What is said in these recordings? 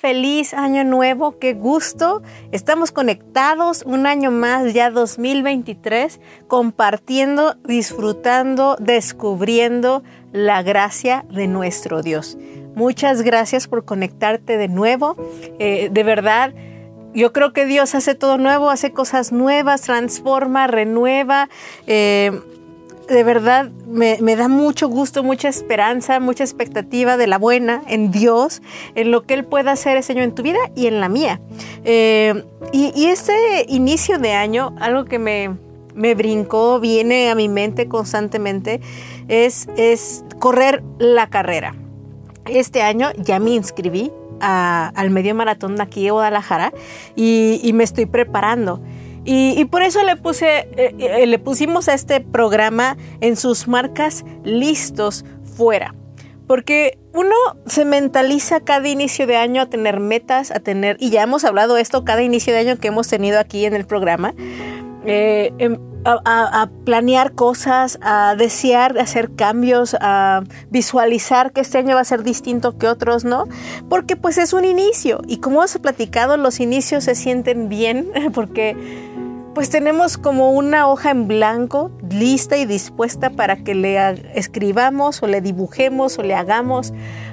Feliz año nuevo, qué gusto. Estamos conectados un año más, ya 2023, compartiendo, disfrutando, descubriendo la gracia de nuestro Dios. Muchas gracias por conectarte de nuevo. Eh, de verdad, yo creo que Dios hace todo nuevo, hace cosas nuevas, transforma, renueva. Eh, de verdad me, da mucho gusto, mucha esperanza, mucha expectativa de la buena en Dios, en lo que Él pueda hacer ese año en tu vida y en la mía. Eh, y, este inicio de año, algo que me, me, brincó, viene a mi mente constantemente, es, es correr la carrera. Este año ya me inscribí al medio maratón de aquí de Guadalajara y, y me estoy preparando. Y, por eso le, puse, eh, eh, le pusimos a este programa en sus marcas listos fuera. Porque uno se mentaliza cada inicio de año a tener metas, a tener, y ya hemos hablado esto cada inicio de año que hemos tenido aquí en el programa, eh, em, a, planear cosas, a desear hacer cambios, a visualizar que este año va a ser distinto que otros, ¿no? Porque pues es un inicio y como hemos platicado, los inicios se sienten bien porque pues tenemos como una hoja en blanco lista y dispuesta para que le escribamos o le dibujemos o le hagamos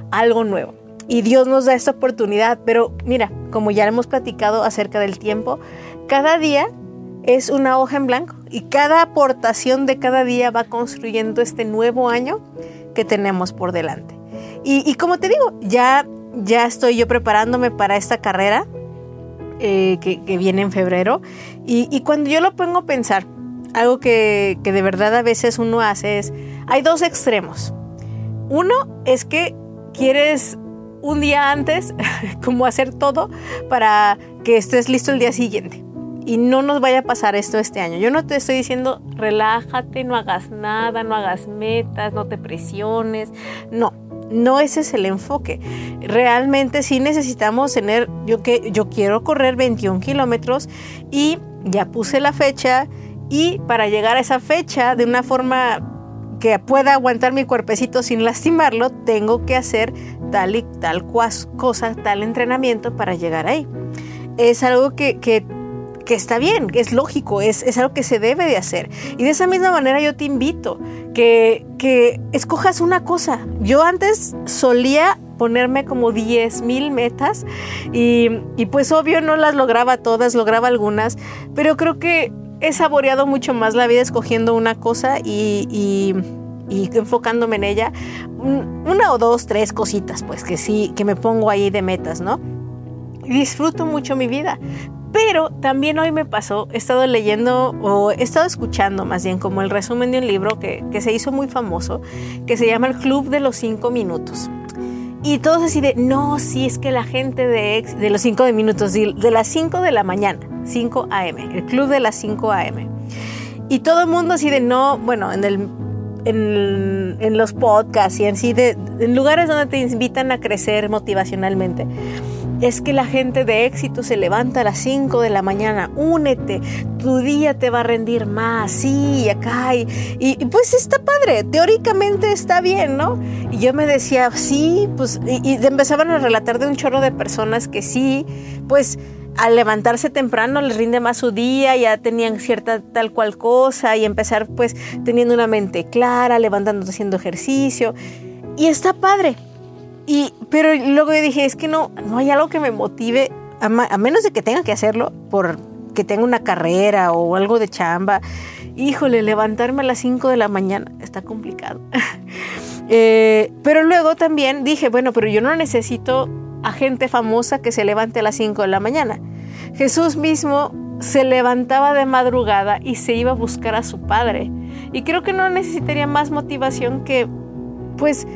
algo nuevo. Y Dios nos da esta oportunidad, pero mira, como ya hemos platicado acerca del tiempo, cada día es una hoja en blanco y cada aportación de cada día va construyendo este nuevo año que tenemos por delante. Y, como te digo, ya, ya estoy yo preparándome para esta carrera eh, que, viene en febrero. Y, cuando yo lo pongo a pensar, algo que, que de verdad a veces uno hace es, hay dos extremos. Uno es que quieres un día antes, como hacer todo para que estés listo el día siguiente. Y no nos vaya a pasar esto este año. Yo no te estoy diciendo relájate, no hagas nada, no hagas metas, no te presiones. No, no ese es el enfoque. Realmente sí necesitamos tener, yo, que, yo quiero correr 21 kilómetros y ya puse la fecha y para llegar a esa fecha de una forma que pueda aguantar mi cuerpecito sin lastimarlo, tengo que hacer tal y tal cosa, tal entrenamiento para llegar ahí. Es algo que, que que está bien, es lógico, es, es, algo que se debe de hacer. Y de esa misma manera yo te invito que, que escojas una cosa. Yo antes solía ponerme como 10 mil metas y, y, pues obvio no las lograba todas, lograba algunas, pero creo que he saboreado mucho más la vida escogiendo una cosa y, y, y enfocándome en ella. Una o dos, tres cositas pues que sí, que me pongo ahí de metas, ¿no? disfruto mucho mi vida. Pero también hoy me pasó, he estado leyendo o he estado escuchando más bien como el resumen de un libro que, que se hizo muy famoso, que se llama El Club de los Cinco Minutos. Y todos así de, no, sí, es que la gente de, de los cinco minutos, de, las 5 de la mañana, 5 AM, el club de las 5 AM. Y todo el mundo así de, no, bueno, en, el, en, en los podcasts y en sí, de, en lugares donde te invitan a crecer motivacionalmente es que la gente de éxito se levanta a las 5 de la mañana, únete, tu día te va a rendir más, sí, acá, y, y, pues está padre, teóricamente está bien, ¿no? Y yo me decía, sí, pues, y, y empezaban a relatar de un chorro de personas que sí, pues al levantarse temprano les rinde más su día, ya tenían cierta tal cual cosa y empezar pues teniendo una mente clara, levantándose haciendo ejercicio. Y está padre, y, pero luego yo dije, es que no, no hay algo que me motive, a, menos de que tenga que hacerlo por que tenga una carrera o algo de chamba. Híjole, levantarme a las 5 de la mañana está complicado. Eh, pero luego también dije, bueno, pero yo no necesito a gente famosa que se levante a las 5 de la mañana. Jesús mismo se levantaba de madrugada y se iba a buscar a su padre. Y creo que no necesitaría más motivación que, pues,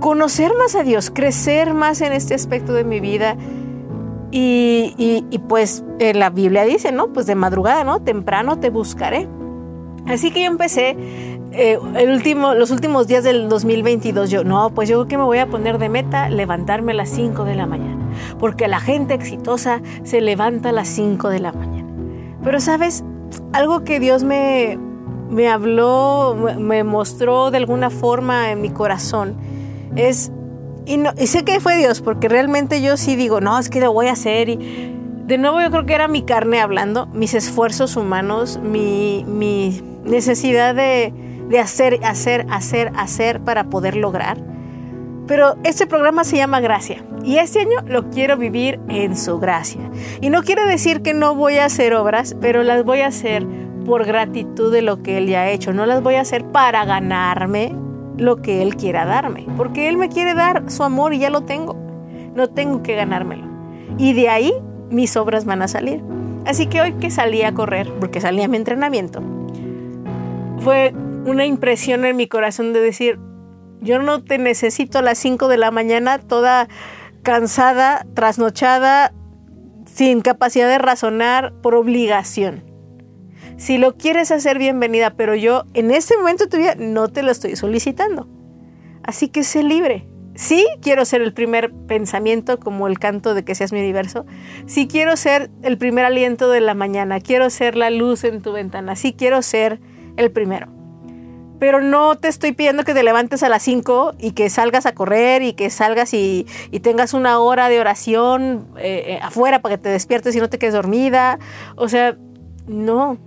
conocer más a Dios, crecer más en este aspecto de mi vida. Y, pues eh, la Biblia dice, ¿no? Pues de madrugada, ¿no? Temprano te buscaré. Así que yo empecé eh, el último, los últimos días del 2022. Yo, no, pues yo creo que me voy a poner de meta levantarme a las 5 de la mañana. Porque la gente exitosa se levanta a las 5 de la mañana. Pero sabes, algo que Dios me, me habló, me mostró de alguna forma en mi corazón, es Y, sé que fue Dios, porque realmente yo sí digo, no, es que lo voy a hacer. Y de nuevo yo creo que era mi carne hablando, mis esfuerzos humanos, mi, mi necesidad de, de hacer, hacer, hacer, hacer para poder lograr. Pero este programa se llama Gracia y este año lo quiero vivir en su gracia. Y no quiere decir que no voy a hacer obras, pero las voy a hacer por gratitud de lo que Él ya ha hecho. No las voy a hacer para ganarme lo que Él quiera darme, porque Él me quiere dar su amor y ya lo tengo. No tengo que ganármelo. Y de ahí mis obras van a salir. Así que hoy que salí a correr, porque salí a mi entrenamiento, fue una impresión en mi corazón de decir, yo no te necesito a las 5 de la mañana toda cansada, trasnochada, sin capacidad de razonar por obligación. Si lo quieres hacer, bienvenida, pero yo en este momento de tu vida no te lo estoy solicitando. Así que sé libre. Sí quiero ser el primer pensamiento como el canto de que seas mi universo. Sí quiero ser el primer aliento de la mañana. Quiero ser la luz en tu ventana. Sí quiero ser el primero pero no te estoy pidiendo que te levantes a las 5 y que salgas a correr y que salgas y, tengas una hora de oración eh, eh, afuera para que te despiertes y no te quedes dormida. O sea, no.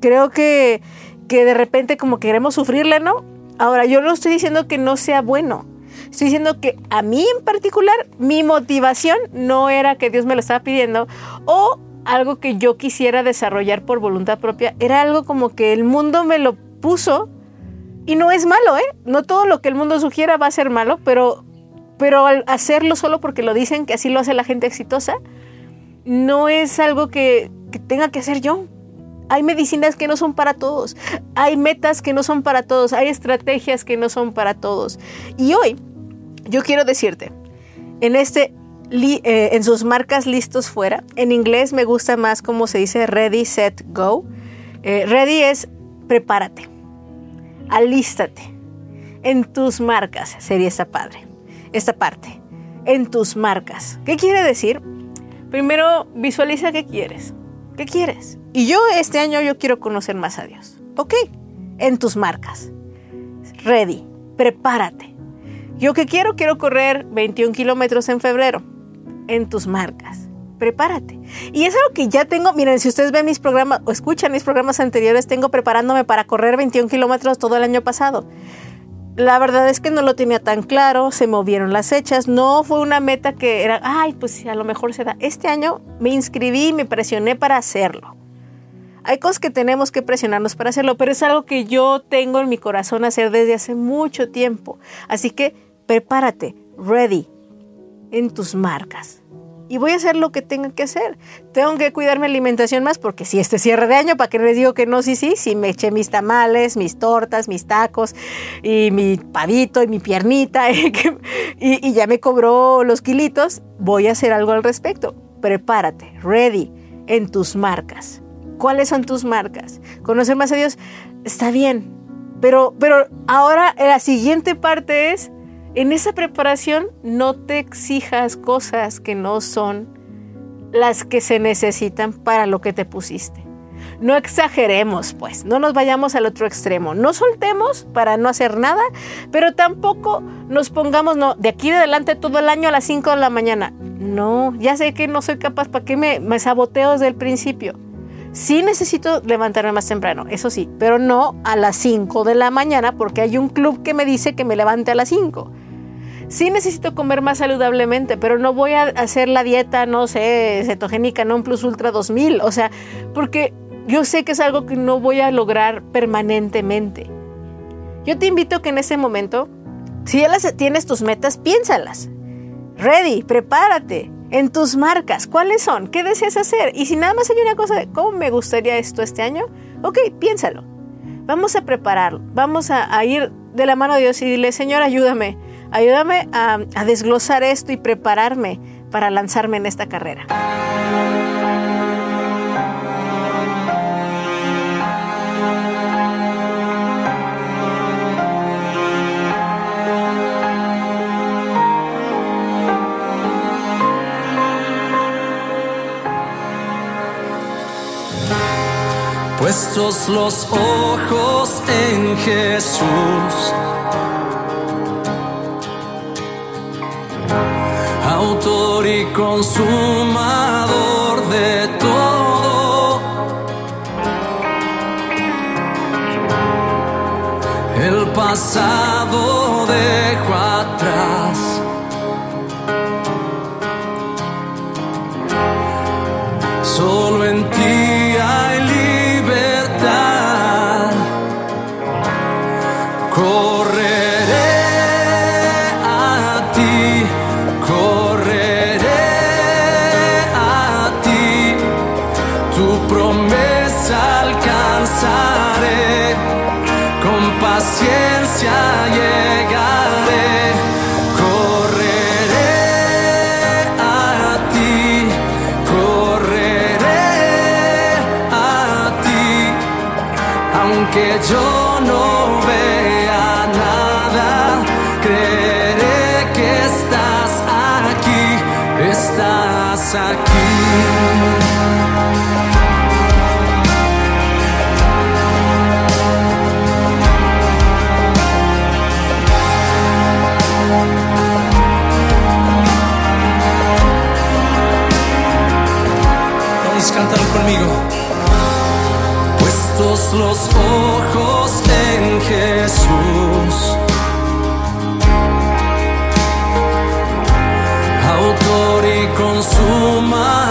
Creo que, que de repente como queremos sufrirle, ¿no? Ahora, yo no estoy diciendo que no sea bueno. Estoy diciendo que a mí en particular mi motivación no era que Dios me lo estaba pidiendo o algo que yo quisiera desarrollar por voluntad propia. Era algo como que el mundo me lo puso. Y no es malo, ¿eh? No todo lo que el mundo sugiera va a ser malo, pero, pero al hacerlo solo porque lo dicen que así lo hace la gente exitosa, no es algo que tenga que hacer yo. Hay medicinas que no son para todos, hay metas que no son para todos, hay estrategias que no son para todos. Y hoy yo quiero decirte, en este eh, en sus marcas listos fuera. En inglés me gusta más como se dice ready, set, go. Eh, ready es prepárate alístate. En tus marcas sería esta padre, esta parte. En tus marcas. ¿Qué quiere decir? Primero visualiza qué quieres. ¿Qué quieres? Y yo este año yo quiero conocer más a Dios. Ok, en tus marcas. Ready, prepárate. Yo que quiero, quiero correr 21 kilómetros en febrero. En tus marcas prepárate. Y es algo que ya tengo, miren, si ustedes ven mis programas o escuchan mis programas anteriores, tengo preparándome para correr 21 kilómetros todo el año pasado. La verdad es que no lo tenía tan claro, se movieron las fechas, no fue una meta que era, ay, pues a lo mejor se da. Este año me inscribí y me presioné para hacerlo. Hay cosas que tenemos que presionarnos para hacerlo, pero es algo que yo tengo en mi corazón hacer desde hace mucho tiempo. Así que prepárate, ready, en tus marcas y voy a hacer lo que tenga que hacer. Tengo que cuidar mi alimentación más porque si este cierre de año, ¿para qué les digo que no? Sí, sí, si me eché mis tamales, mis tortas, mis tacos y mi pavito y mi piernita y, y ya me cobró los kilitos, voy a hacer algo al respecto. Prepárate, ready, en tus marcas. ¿Cuáles son tus marcas? Conocer más a Dios está bien, pero, pero ahora la siguiente parte es en esa preparación no te exijas cosas que no son las que se necesitan para lo que te pusiste. No exageremos, pues, no nos vayamos al otro extremo. No soltemos para no hacer nada, pero tampoco nos pongamos no, de aquí de adelante todo el año a las 5 de la mañana. No, ya sé que no soy capaz, ¿para qué me, me saboteo desde el principio? Sí necesito levantarme más temprano, eso sí, pero no a las 5 de la mañana porque hay un club que me dice que me levante a las 5 sí necesito comer más saludablemente, pero no voy a hacer la dieta, no sé, cetogénica, non plus ultra 2000, o sea, porque yo sé que es algo que no voy a lograr permanentemente. Yo te invito a que en ese momento, si ya tienes tus metas, piénsalas. Ready, prepárate. En tus marcas, ¿cuáles son? ¿Qué deseas hacer? Y si nada más hay una cosa de cómo me gustaría esto este año, ok, piénsalo. Vamos a prepararlo, vamos a, ir de la mano de Dios y dile, Señor, ayúdame Ayúdame a, desglosar esto y prepararme para lanzarme en esta carrera. Puestos los ojos en Jesús autor y consumador de todo. El pasado dejo atrás. Aquí. Cantar conmigo puestos los ojos y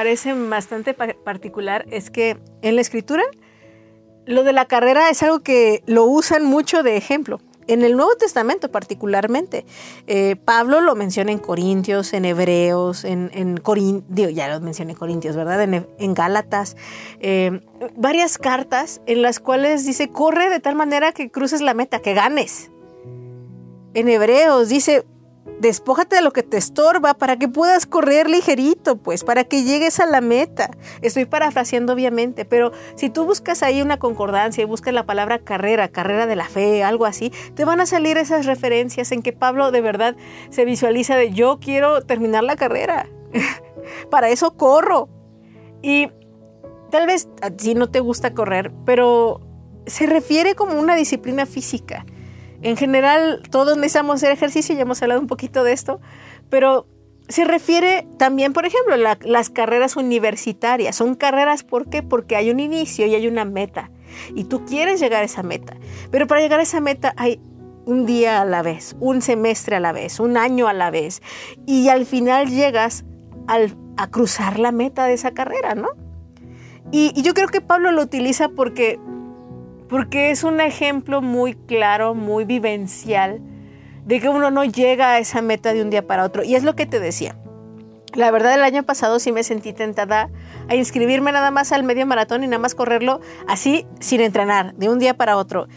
parece bastante pa- particular es que en la escritura lo de la carrera es algo que lo usan mucho de ejemplo. En el Nuevo Testamento particularmente, eh, Pablo lo menciona en Corintios, en Hebreos, en, en Corin- digo, ya lo mencioné en Corintios, ¿verdad? En, en Gálatas, eh, varias cartas en las cuales dice, corre de tal manera que cruces la meta, que ganes. En Hebreos dice, despójate de lo que te estorba para que puedas correr ligerito, pues, para que llegues a la meta. Estoy parafraseando obviamente, pero si tú buscas ahí una concordancia y buscas la palabra carrera, carrera de la fe, algo así, te van a salir esas referencias en que Pablo de verdad se visualiza de yo quiero terminar la carrera. para eso corro. Y tal vez a no te gusta correr, pero se refiere como una disciplina física. En general, todos necesitamos hacer ejercicio, ya hemos hablado un poquito de esto, pero se refiere también, por ejemplo, la, las carreras universitarias. Son carreras, ¿por qué? Porque hay un inicio y hay una meta. y tú quieres llegar a esa meta. Pero para llegar a esa meta hay un día a la vez, un semestre a la vez, un año a la vez. Y al final llegas a cruzar la meta de esa carrera, ¿no? Y, y, yo creo que Pablo lo utiliza porque, porque es un ejemplo muy claro, muy vivencial de que uno no llega a esa meta de un día para otro. Y es lo que te decía. La verdad, el año pasado sí me sentí tentada a inscribirme nada más al medio maratón y nada más correrlo así, sin entrenar, de un día para otro.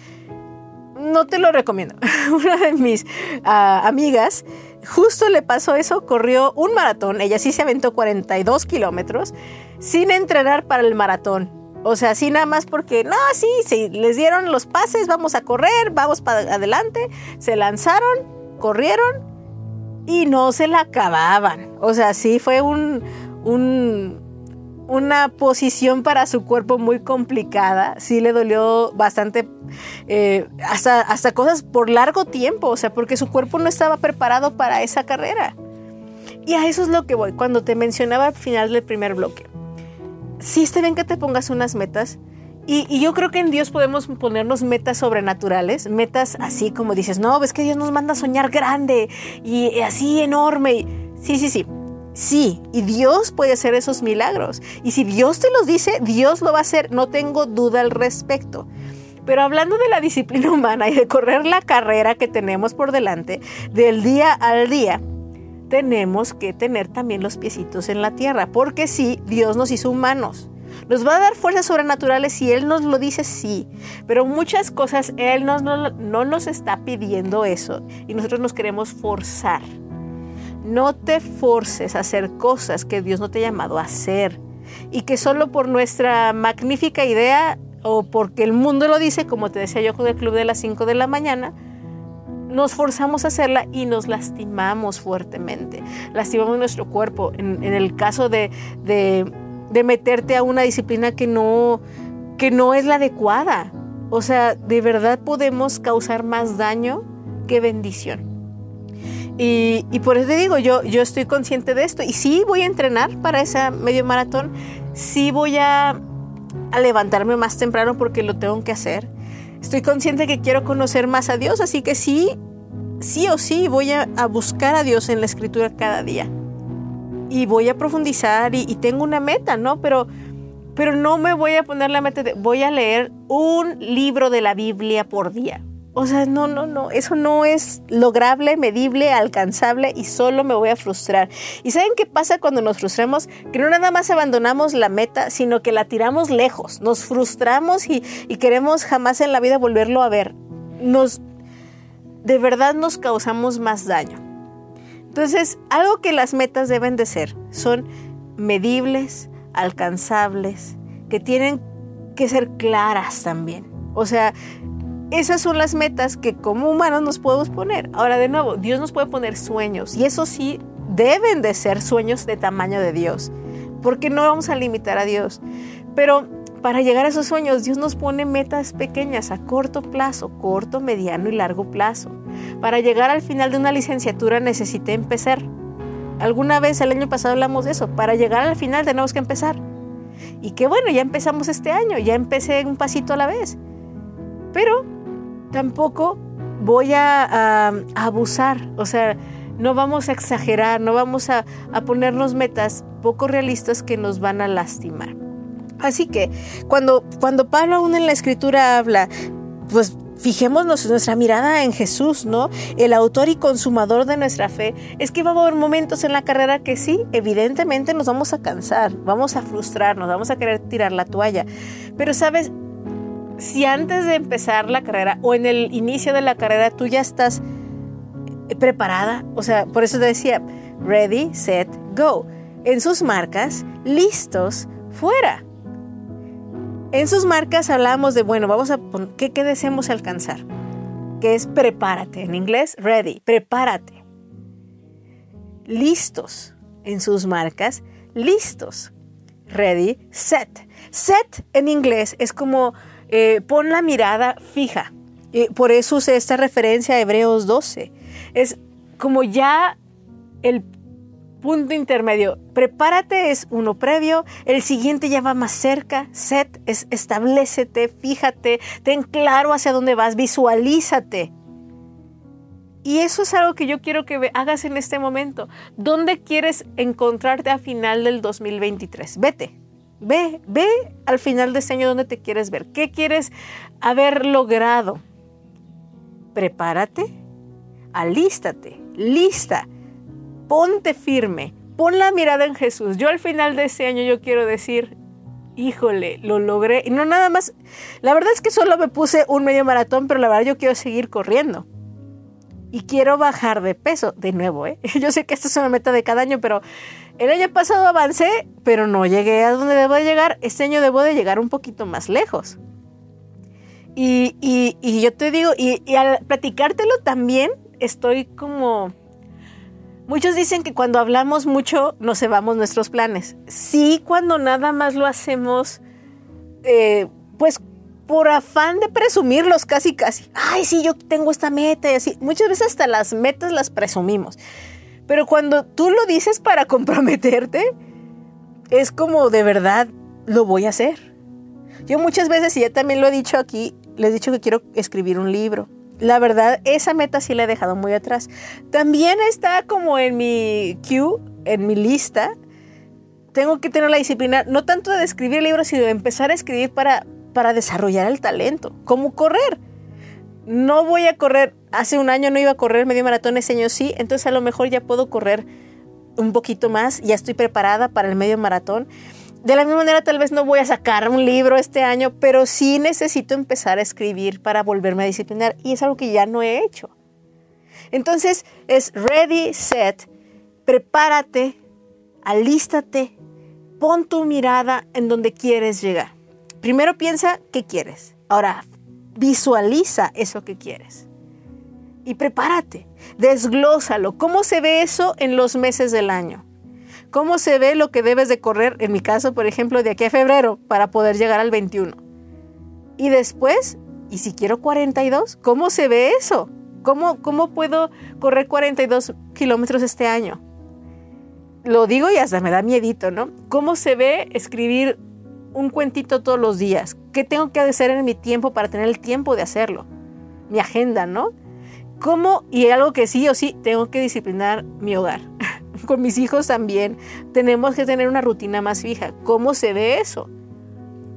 No te lo recomiendo. Una de mis uh, amigas justo le pasó eso, corrió un maratón, ella sí se aventó 42 kilómetros sin entrenar para el maratón. O sea, así nada más porque, no, sí, sí, les dieron los pases, vamos a correr, vamos para adelante, se lanzaron, corrieron y no se la acababan. O sea, sí fue un, un, una posición para su cuerpo muy complicada. Sí le dolió bastante, eh, hasta, hasta cosas por largo tiempo, o sea, porque su cuerpo no estaba preparado para esa carrera. Y a eso es lo que voy, cuando te mencionaba al final del primer bloque. Sí está bien que te pongas unas metas, y, yo creo que en Dios podemos ponernos metas sobrenaturales, metas así como dices, no, ves que Dios nos manda a soñar grande y así enorme. Sí, sí, sí. Sí, y Dios puede hacer esos milagros. Y si Dios te los dice, Dios lo va a hacer, no tengo duda al respecto. Pero hablando de la disciplina humana y de correr la carrera que tenemos por delante, del día al día, tenemos que tener también los piecitos en la tierra, porque sí, Dios nos hizo humanos. Nos va a dar fuerzas sobrenaturales si Él nos lo dice, sí. Pero muchas cosas Él no, no nos está pidiendo eso y nosotros nos queremos forzar. No te forces a hacer cosas que Dios no te ha llamado a hacer y que solo por nuestra magnífica idea o porque el mundo lo dice, como te decía yo con el club de las 5 de la mañana, nos forzamos a hacerla y nos lastimamos fuertemente. Lastimamos nuestro cuerpo. En, el caso de, de, meterte a una disciplina que no, que no es la adecuada. O sea, de verdad podemos causar más daño que bendición. Y, por eso te digo, yo, yo estoy consciente de esto. Y sí voy a entrenar para ese medio maratón. Sí voy a, a levantarme más temprano porque lo tengo que hacer. Estoy consciente que quiero conocer más a Dios, así que sí, sí o sí voy a, buscar a Dios en la escritura cada día. Y voy a profundizar y, y, tengo una meta, ¿no? Pero, pero no me voy a poner la meta de voy a leer un libro de la Biblia por día. O sea, no, no, no, eso no es lograble, medible, alcanzable y solo me voy a frustrar. ¿Y saben qué pasa cuando nos frustramos? Que no nada más abandonamos la meta, sino que la tiramos lejos, nos frustramos y, y queremos jamás en la vida volverlo a ver. Nos, de verdad nos causamos más daño. Entonces, algo que las metas deben de ser son medibles, alcanzables, que tienen que ser claras también. O sea, esas son las metas que como humanos nos podemos poner. Ahora, de nuevo, Dios nos puede poner sueños y eso sí deben de ser sueños de tamaño de Dios, porque no vamos a limitar a Dios. Pero para llegar a esos sueños, Dios nos pone metas pequeñas a corto plazo, corto, mediano y largo plazo. Para llegar al final de una licenciatura necesité empezar. Alguna vez el año pasado hablamos de eso. Para llegar al final tenemos que empezar. Y qué bueno, ya empezamos este año, ya empecé un pasito a la vez. Pero tampoco voy a, abusar, o sea, no vamos a exagerar, no vamos a, ponernos metas poco realistas que nos van a lastimar. Así que cuando, cuando Pablo aún en la escritura habla, pues fijémonos nuestra mirada en Jesús, ¿no? El autor y consumador de nuestra fe. Es que va a haber momentos en la carrera que sí, evidentemente nos vamos a cansar, vamos a frustrarnos, vamos a querer tirar la toalla. Pero sabes, si antes de empezar la carrera o en el inicio de la carrera tú ya estás preparada, o sea, por eso te decía, ready, set, go. En sus marcas, listos, fuera. En sus marcas hablamos de, bueno, vamos a ¿qué, ¿qué deseamos alcanzar? Que es prepárate, en inglés, ready, prepárate. Listos. En sus marcas, listos. Ready, set. Set en inglés es como eh, pon la mirada fija. por eso usé esta referencia a Hebreos 12. Es como ya el punto intermedio. Prepárate es uno previo, el siguiente ya va más cerca. Set es establecete, fíjate, ten claro hacia dónde vas, visualízate. Y eso es algo que yo quiero que hagas en este momento. ¿Dónde quieres encontrarte a final del 2023? Vete, ve, ve al final de este año dónde te quieres ver. ¿Qué quieres haber logrado? Prepárate, alístate, lista, ponte firme, pon la mirada en Jesús. Yo al final de este año yo quiero decir, híjole, lo logré. Y no nada más, la verdad es que solo me puse un medio maratón, pero la verdad yo quiero seguir corriendo y quiero bajar de peso de nuevo. ¿eh? Yo sé que esta es una meta de cada año, pero el año pasado avancé, pero no llegué a donde debo de llegar. Este año debo de llegar un poquito más lejos. Y, y, yo te digo, y, y al platicártelo también estoy como... Muchos dicen que cuando hablamos mucho nos cebamos nuestros planes. Sí, cuando nada más lo hacemos, eh, pues por afán de presumirlos casi casi. Ay, sí, yo tengo esta meta y así. Muchas veces hasta las metas las presumimos. Pero cuando tú lo dices para comprometerte, es como de verdad lo voy a hacer. Yo muchas veces, y ya también lo he dicho aquí, les he dicho que quiero escribir un libro. La verdad, esa meta sí la he dejado muy atrás. También está como en mi queue, en mi lista. Tengo que tener la disciplina, no tanto de escribir libros, sino de empezar a escribir para para desarrollar el talento, como correr. No voy a correr, hace un año no iba a correr medio maratón, ese año sí, entonces a lo mejor ya puedo correr un poquito más, ya estoy preparada para el medio maratón. De la misma manera tal vez no voy a sacar un libro este año, pero sí necesito empezar a escribir para volverme a disciplinar y es algo que ya no he hecho. Entonces es ready, set, prepárate, alístate, pon tu mirada en donde quieres llegar. Primero piensa qué quieres. Ahora visualiza eso que quieres. Y prepárate. Desglósalo. ¿Cómo se ve eso en los meses del año? ¿Cómo se ve lo que debes de correr, en mi caso, por ejemplo, de aquí a febrero, para poder llegar al 21? Y después, ¿y si quiero 42? ¿Cómo se ve eso? ¿Cómo, cómo puedo correr 42 kilómetros este año? Lo digo y hasta me da miedito, ¿no? ¿Cómo se ve escribir un cuentito todos los días. ¿Qué tengo que hacer en mi tiempo para tener el tiempo de hacerlo? Mi agenda, ¿no? ¿Cómo? Y algo que sí o sí, tengo que disciplinar mi hogar. Con mis hijos también tenemos que tener una rutina más fija. ¿Cómo se ve eso?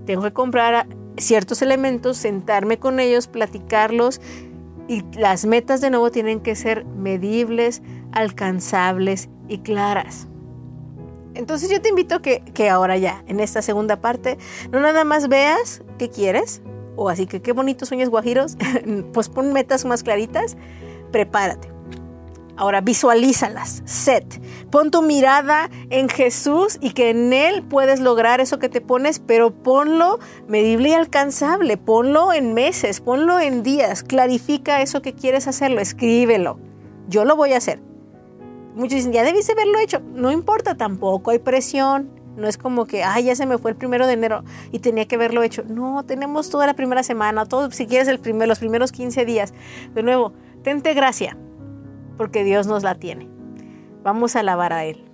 Tengo que comprar ciertos elementos, sentarme con ellos, platicarlos y las metas de nuevo tienen que ser medibles, alcanzables y claras. Entonces yo te invito que, que ahora ya, en esta segunda parte, no nada más veas qué quieres, o así que qué bonitos sueños guajiros, pues pon metas más claritas, prepárate. Ahora visualízalas, set. Pon tu mirada en Jesús y que en Él puedes lograr eso que te pones, pero ponlo medible y alcanzable. Ponlo en meses, ponlo en días. Clarifica eso que quieres hacerlo, escríbelo. Yo lo voy a hacer. Muchos dicen, ya debiste haberlo hecho. No importa tampoco, hay presión. No es como que, ay, ya se me fue el primero de enero y tenía que haberlo hecho. No, tenemos toda la primera semana, todo, si quieres el primer, los primeros 15 días. De nuevo, tente gracia, porque Dios nos la tiene. Vamos a alabar a Él.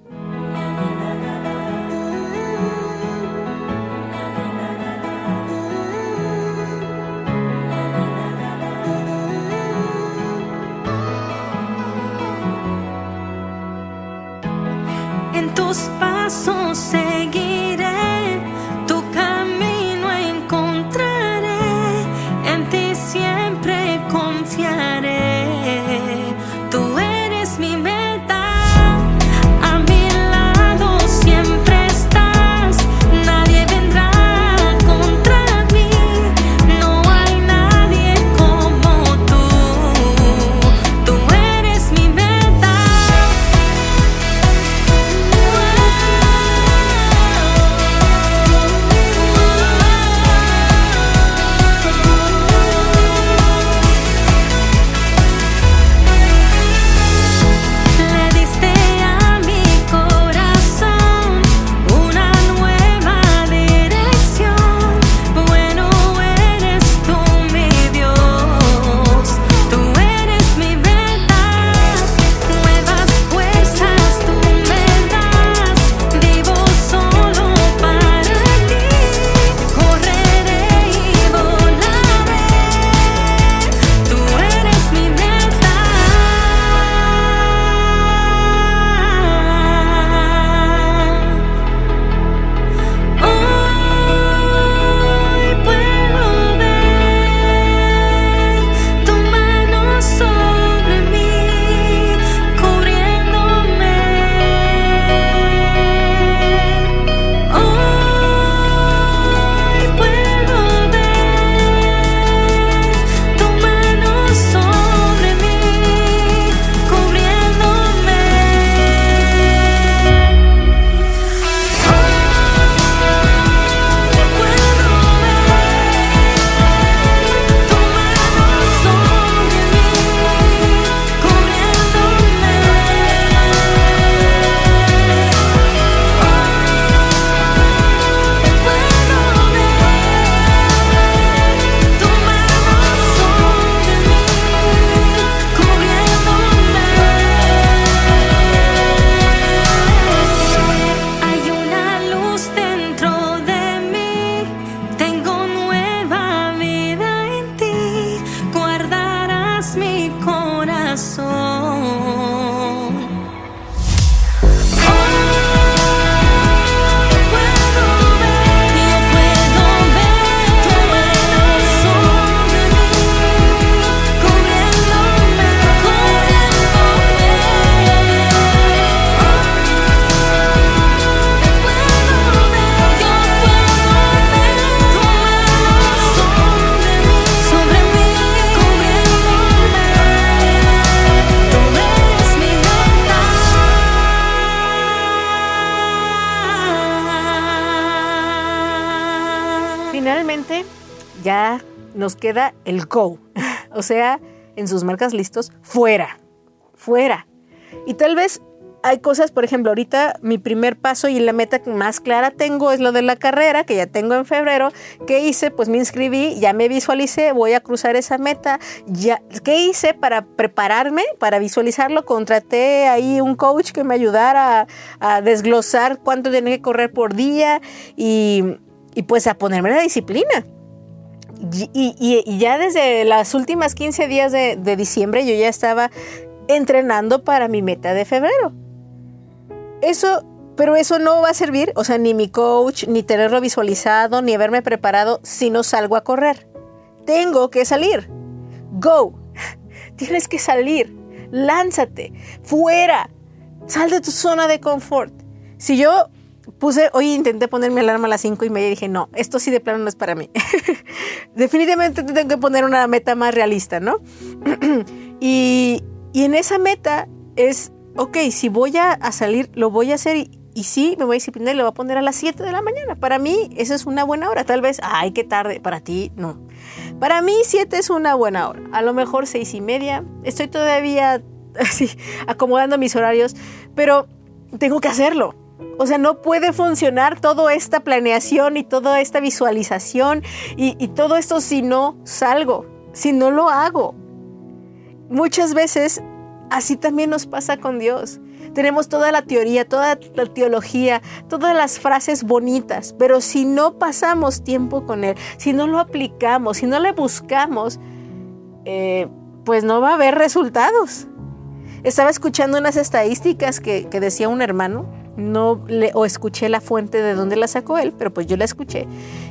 Nos queda el go. O sea, en sus marcas listos, fuera. Fuera. Y tal vez hay cosas, por ejemplo, ahorita mi primer paso y la meta más clara tengo es lo de la carrera, que ya tengo en febrero. ¿Qué hice? Pues me inscribí, ya me visualicé, voy a cruzar esa meta. Ya, ¿Qué hice para prepararme, para visualizarlo? Contraté ahí un coach que me ayudara a, a desglosar cuánto tenía que correr por día y, y pues a ponerme la disciplina. Y, ya desde las últimas 15 días de, de diciembre yo ya estaba entrenando para mi meta de febrero. Eso, pero eso no va a servir, o sea, ni mi coach, ni tenerlo visualizado, ni haberme preparado si no salgo a correr. Tengo que salir. Go. Tienes que salir. Lánzate. Fuera. Sal de tu zona de confort. Si yo puse, hoy intenté poner mi alarma a las 5 y media y dije, no, esto sí de plano no es para mí. Definitivamente tengo que poner una meta más realista, ¿no? y, y en esa meta es, ok, si voy a, a salir, lo voy a hacer y, y sí, me voy a disciplinar y lo voy a poner a las 7 de la mañana. Para mí, esa es una buena hora. Tal vez, ay, qué tarde. Para ti, no. Para mí, 7 es una buena hora. A lo mejor seis y media. Estoy todavía así, acomodando mis horarios, pero tengo que hacerlo. O sea, no puede funcionar toda esta planeación y toda esta visualización y, todo esto si no salgo, si no lo hago. Muchas veces así también nos pasa con Dios. Tenemos toda la teoría, toda la teología, todas las frases bonitas, pero si no pasamos tiempo con Él, si no lo aplicamos, si no le buscamos, eh, pues no va a haber resultados. Estaba escuchando unas estadísticas que decía un hermano, no le, o escuché la fuente de donde la sacó él, pero pues yo la escuché,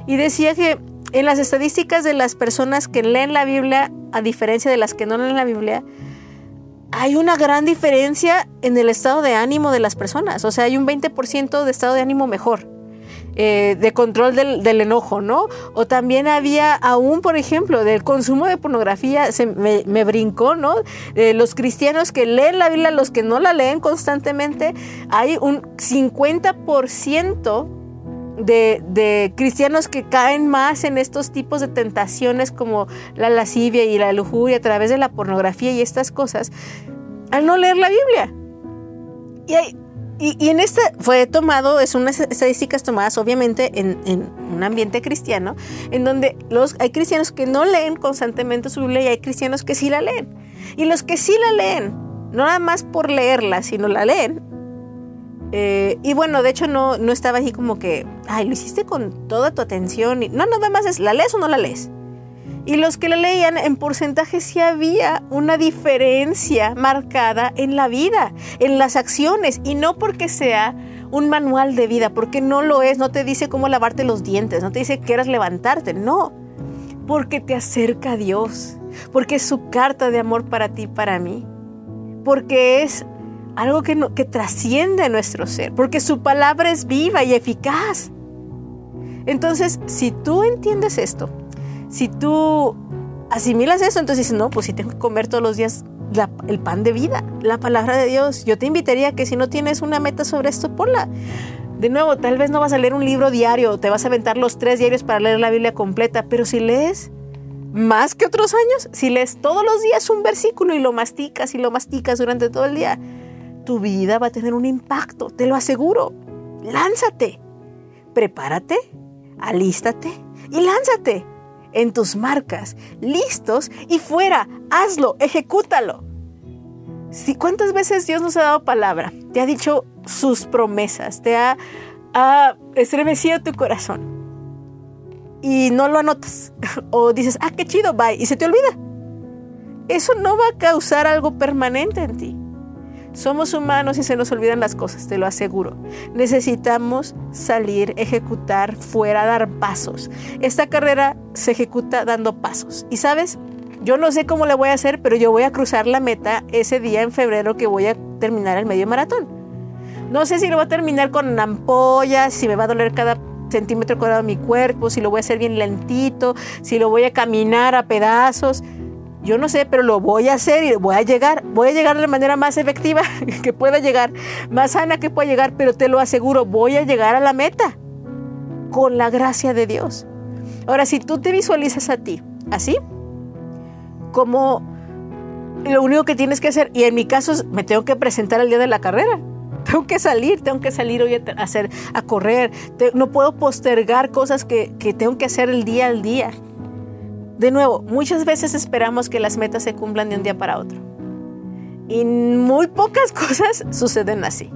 y decía que en las estadísticas de las personas que leen la Biblia, a diferencia de las que no leen la Biblia, hay una gran diferencia en el estado de ánimo de las personas. O sea, hay un 20% de estado de ánimo mejor. Eh, de control del, enojo, ¿no? O también había aún, por ejemplo, del consumo de pornografía, se me, me brincó, ¿no? Eh, los cristianos que leen la Biblia, los que no la leen constantemente, hay un 50% de, de cristianos que caen más en estos tipos de tentaciones como la lascivia y la lujuria a través de la pornografía y estas cosas, al no leer la Biblia. Y, hay- y, en esta fue tomado, es unas estadísticas tomadas obviamente en, en un ambiente cristiano, en donde los, hay cristianos que no leen constantemente su Biblia y hay cristianos que sí la leen. Y los que sí la leen, no nada más por leerla, sino la leen, eh, y bueno, de hecho no, no estaba así como que, ay, lo hiciste con toda tu atención. Y, no, nada más es, ¿la lees o no la lees? Y los que la leían, en porcentaje sí había una diferencia marcada en la vida, en las acciones, y no porque sea un manual de vida, porque no lo es, no te dice cómo lavarte los dientes, no te dice que quieras levantarte, no, porque te acerca a Dios, porque es su carta de amor para ti, para mí, porque es algo que, no- que trasciende nuestro ser, porque su palabra es viva y eficaz. Entonces, si tú entiendes esto, si tú asimilas eso, entonces dices, no, pues si tengo que comer todos los días el pan de vida, la palabra de Dios. Yo te invitaría que si no tienes una meta sobre esto, ponla. De nuevo, tal vez no vas a leer un libro diario, te vas a aventar los tres diarios para leer la Biblia completa, pero si lees más que otros años, si lees todos los días un versículo y lo masticas y lo masticas durante todo el día, tu vida va a tener un impacto, te lo aseguro. Lánzate, prepárate, alístate y lánzate en tus marcas, listos y fuera, hazlo, ejecútalo. Si, ¿Cuántas veces Dios nos ha dado palabra? Te ha dicho sus promesas, te ha, ha estremecido tu corazón y no lo anotas. O dices, ah, qué chido, bye, y se te olvida. eso no va a causar algo permanente en ti. Somos humanos y se nos olvidan las cosas, te lo aseguro. Necesitamos salir, ejecutar, fuera, dar pasos. Esta carrera se ejecuta dando pasos. Y sabes, yo no sé cómo le voy a hacer, pero yo voy a cruzar la meta ese día en febrero que voy a terminar el medio maratón. No sé si lo voy a terminar con ampollas, si me va a doler cada centímetro cuadrado de mi cuerpo, si lo voy a hacer bien lentito, si lo voy a caminar a pedazos. Yo no sé, pero lo voy a hacer y voy a llegar. Voy a llegar de la manera más efectiva que pueda llegar, más sana que pueda llegar, pero te lo aseguro, voy a llegar a la meta con la gracia de Dios. Ahora, si tú te visualizas a ti así, como lo único que tienes que hacer, y en mi caso me tengo que presentar el día de la carrera. Tengo que salir, tengo que salir hoy a hacer, a correr. Te- no puedo postergar cosas que, que tengo que hacer el día al día. De nuevo, muchas veces esperamos que las metas se cumplan de un día para otro. Y muy pocas cosas suceden así.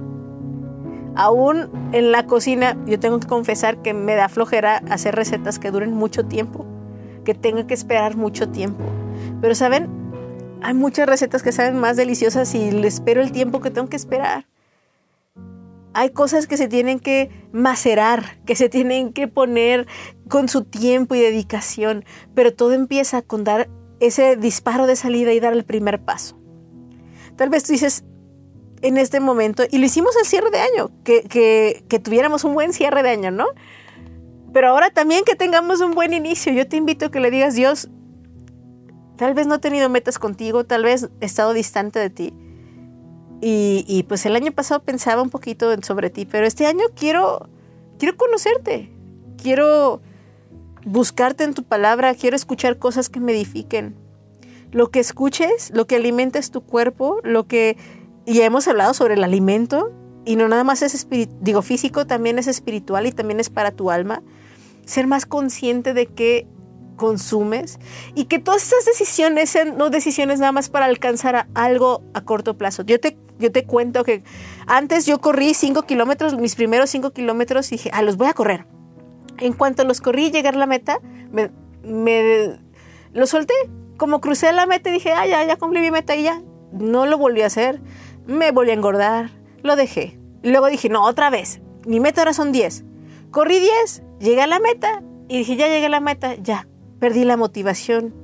Aún en la cocina, yo tengo que confesar que me da flojera hacer recetas que duren mucho tiempo, que tenga que esperar mucho tiempo. Pero saben, hay muchas recetas que saben más deliciosas y le espero el tiempo que tengo que esperar. Hay cosas que se tienen que macerar, que se tienen que poner con su tiempo y dedicación, pero todo empieza con dar ese disparo de salida y dar el primer paso. Tal vez tú dices en este momento, y lo hicimos el cierre de año, que, que, tuviéramos un buen cierre de año, ¿no? Pero ahora también que tengamos un buen inicio. Yo te invito a que le digas, Dios, tal vez no he tenido metas contigo, tal vez he estado distante de ti. Y, pues el año pasado pensaba un poquito sobre ti, pero este año quiero, quiero conocerte, quiero buscarte en tu palabra, quiero escuchar cosas que me edifiquen. Lo que escuches, lo que alimentes tu cuerpo, lo que ya hemos hablado sobre el alimento y no nada más es digo físico, también es espiritual y también es para tu alma. Ser más consciente de qué consumes y que todas estas decisiones sean no decisiones nada más para alcanzar algo a corto plazo. Yo te, yo te cuento que antes yo corrí 5 kilómetros, mis primeros 5 kilómetros y dije, ah, los voy a correr. En cuanto los corrí y llegar a la meta, me, me lo solté. Como crucé la meta y dije, ah, ya, ya cumplí mi meta y ya. No lo volví a hacer. Me volví a engordar. Lo dejé. Luego dije, no, otra vez. Mi meta ahora son 10. Corrí 10, llegué a la meta y dije, ya llegué a la meta, ya. Perdí la motivación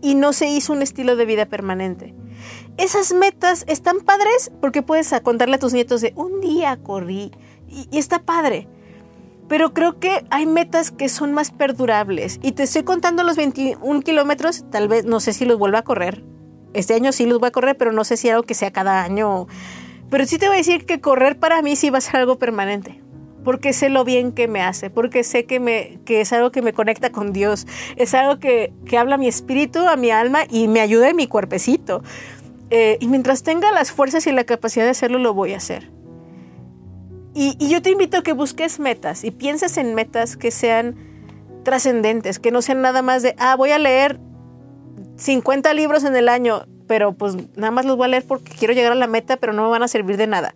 y no se hizo un estilo de vida permanente. Esas metas están padres porque puedes contarle a tus nietos de un día corrí y, y está padre. Pero creo que hay metas que son más perdurables. Y te estoy contando los 21 kilómetros, tal vez, no sé si los vuelva a correr. Este año sí los voy a correr, pero no sé si algo que sea cada año. Pero sí te voy a decir que correr para mí sí va a ser algo permanente. Porque sé lo bien que me hace, porque sé que, me, que es algo que me conecta con Dios, es algo que, que habla a mi espíritu, a mi alma y me ayuda en mi cuerpecito. Eh, y mientras tenga las fuerzas y la capacidad de hacerlo, lo voy a hacer. Y, yo te invito a que busques metas y pienses en metas que sean trascendentes, que no sean nada más de, ah, voy a leer 50 libros en el año, pero pues nada más los voy a leer porque quiero llegar a la meta, pero no me van a servir de nada.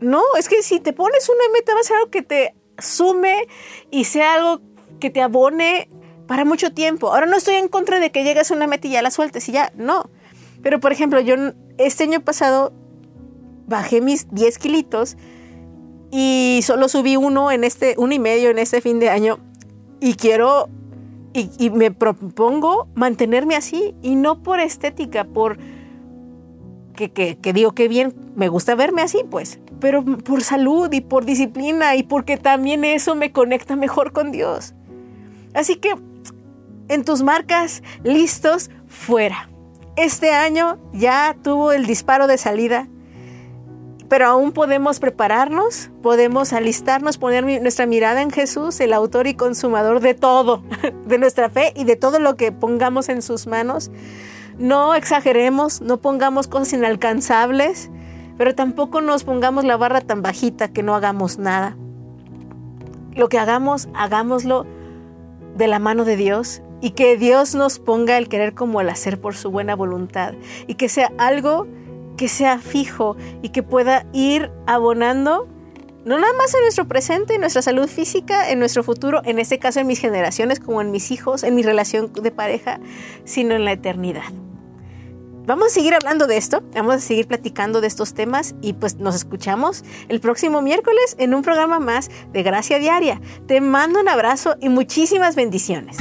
No, es que si te pones una meta va a ser algo que te sume y sea algo que te abone para mucho tiempo. Ahora no estoy en contra de que llegues a una meta y ya la sueltes y ya, no. Pero por ejemplo, yo este año pasado bajé mis 10 kilitos y solo subí uno en este, uno y medio en este fin de año y quiero y, y me propongo mantenerme así y no por estética, por que, que, que digo que bien, me gusta verme así, pues, pero por salud y por disciplina y porque también eso me conecta mejor con Dios. Así que en tus marcas, listos, fuera. Este año ya tuvo el disparo de salida, pero aún podemos prepararnos, podemos alistarnos, poner nuestra mirada en Jesús, el autor y consumador de todo, de nuestra fe y de todo lo que pongamos en sus manos. No exageremos, no pongamos cosas inalcanzables, pero tampoco nos pongamos la barra tan bajita que no hagamos nada. Lo que hagamos, hagámoslo de la mano de Dios y que Dios nos ponga el querer como el hacer por su buena voluntad y que sea algo que sea fijo y que pueda ir abonando no nada más en nuestro presente, en nuestra salud física, en nuestro futuro, en este caso en mis generaciones, como en mis hijos, en mi relación de pareja, sino en la eternidad. vamos a seguir hablando de esto, vamos a seguir platicando de estos temas y pues nos escuchamos el próximo miércoles en un programa más de Gracia Diaria. Te mando un abrazo y muchísimas bendiciones.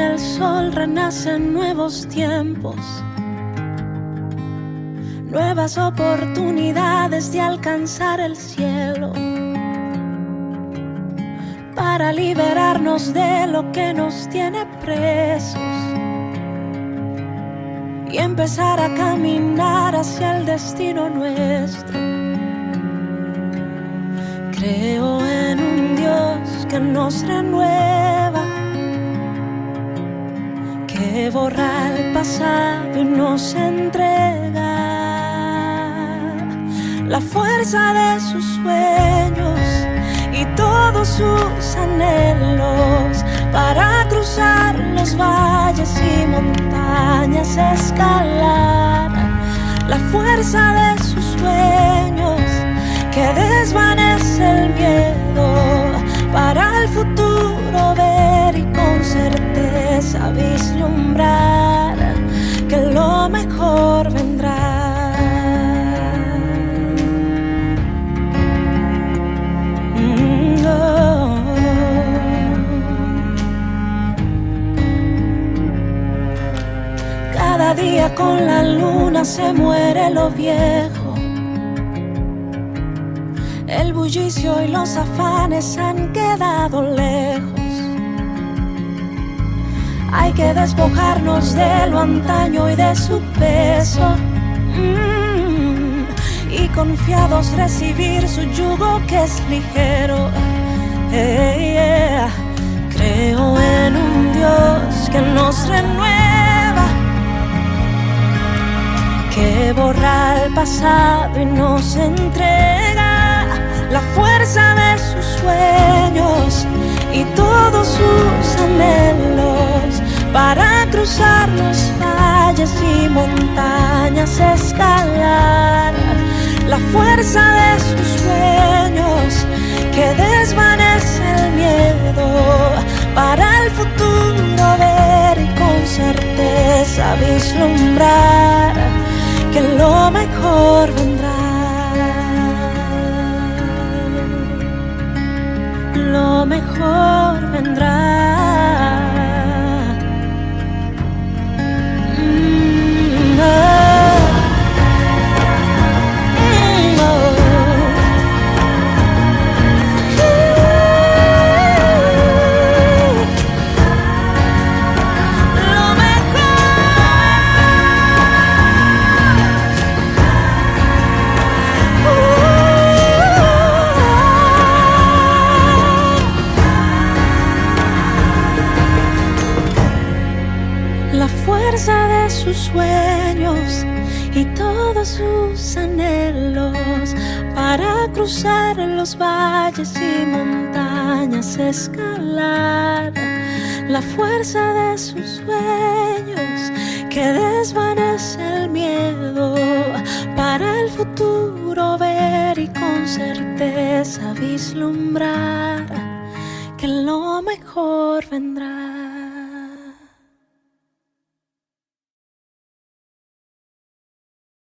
El sol renacen nuevos tiempos, nuevas oportunidades de alcanzar el cielo, para liberarnos de lo que nos tiene presos. Y empezar a caminar hacia el destino nuestro. Creo en un Dios que nos renueva que borra el pasado y nos entrega la fuerza de sus sueños y todos sus anhelos para cruzar los valles y montañas, escalar la fuerza de sus sueños que desvanece el miedo para el futuro ver y con certeza vislumbrar que lo mejor vendrá. Mm, oh. Cada día con la luna se muere lo viejo. El bullicio y los afanes han quedado lejos. Hay que despojarnos de lo antaño y de su peso. Mm, y confiados recibir su yugo que es ligero. Yeah. Creo en un Dios que nos renueva que borra el pasado y nos entrega la fuerza de sus sueños y todos sus anhelos para cruzar los valles y montañas, escalar la fuerza de sus sueños que desvanece el miedo para el futuro ver y con certeza vislumbrar que lo mejor vendrá. Lo mejor vendrá. Sueños y todos sus anhelos para cruzar los valles y montañas, escalar la fuerza de sus sueños que desvanece el miedo para el futuro ver y con certeza vislumbrar que lo mejor vendrá.